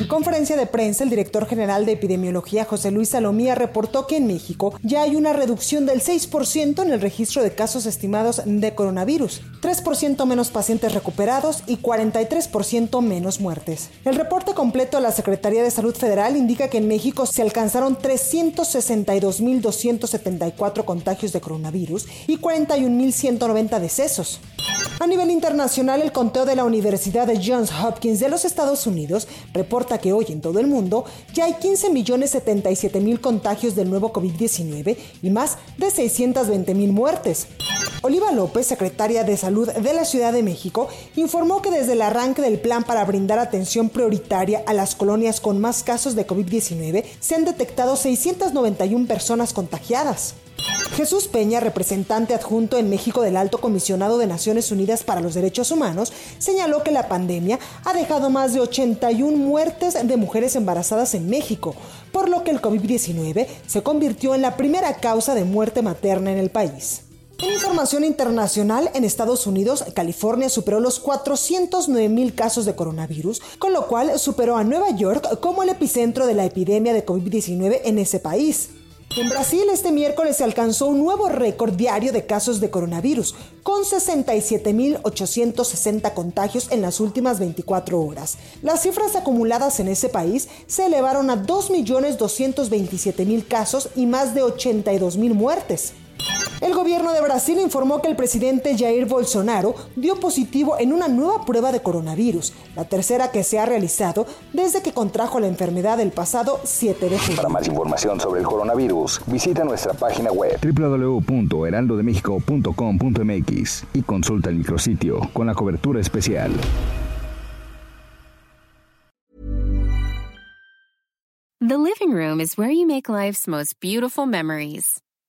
En conferencia de prensa, el director general de epidemiología, José Luis Salomía, reportó que en México ya hay una reducción del 6% en el registro de casos estimados de coronavirus, 3% menos pacientes recuperados y 43% menos muertes. El reporte completo de la Secretaría de Salud Federal indica que en México se alcanzaron 362.274 contagios de coronavirus y 41.190 decesos. A nivel internacional, el conteo de la Universidad de Johns Hopkins de los Estados Unidos reporta que hoy en todo el mundo ya hay 15.077.000 contagios del nuevo COVID-19 y más de 620.000 muertes. Oliva López, secretaria de Salud de la Ciudad de México, informó que desde el arranque del plan para brindar atención prioritaria a las colonias con más casos de COVID-19 se han detectado 691 personas contagiadas. Jesús Peña, representante adjunto en México del Alto Comisionado de Naciones Unidas para los Derechos Humanos, señaló que la pandemia ha dejado más de 81 muertes de mujeres embarazadas en México, por lo que el COVID-19 se convirtió en la primera causa de muerte materna en el país. En información internacional, en Estados Unidos, California superó los 409 mil casos de coronavirus, con lo cual superó a Nueva York como el epicentro de la epidemia de COVID-19 en ese país. En Brasil este miércoles se alcanzó un nuevo récord diario de casos de coronavirus, con 67.860 contagios en las últimas 24 horas. Las cifras acumuladas en ese país se elevaron a 2.227.000 casos y más de 82.000 muertes. Gobierno de Brasil informó que el presidente Jair Bolsonaro dio positivo en una nueva prueba de coronavirus, la tercera que se ha realizado desde que contrajo la enfermedad el pasado 7 de junio. Para más información sobre el coronavirus, visita nuestra página web www.heraldodemexico.com.mx y consulta el micrositio con la cobertura especial. The living room is where you make life's most beautiful memories.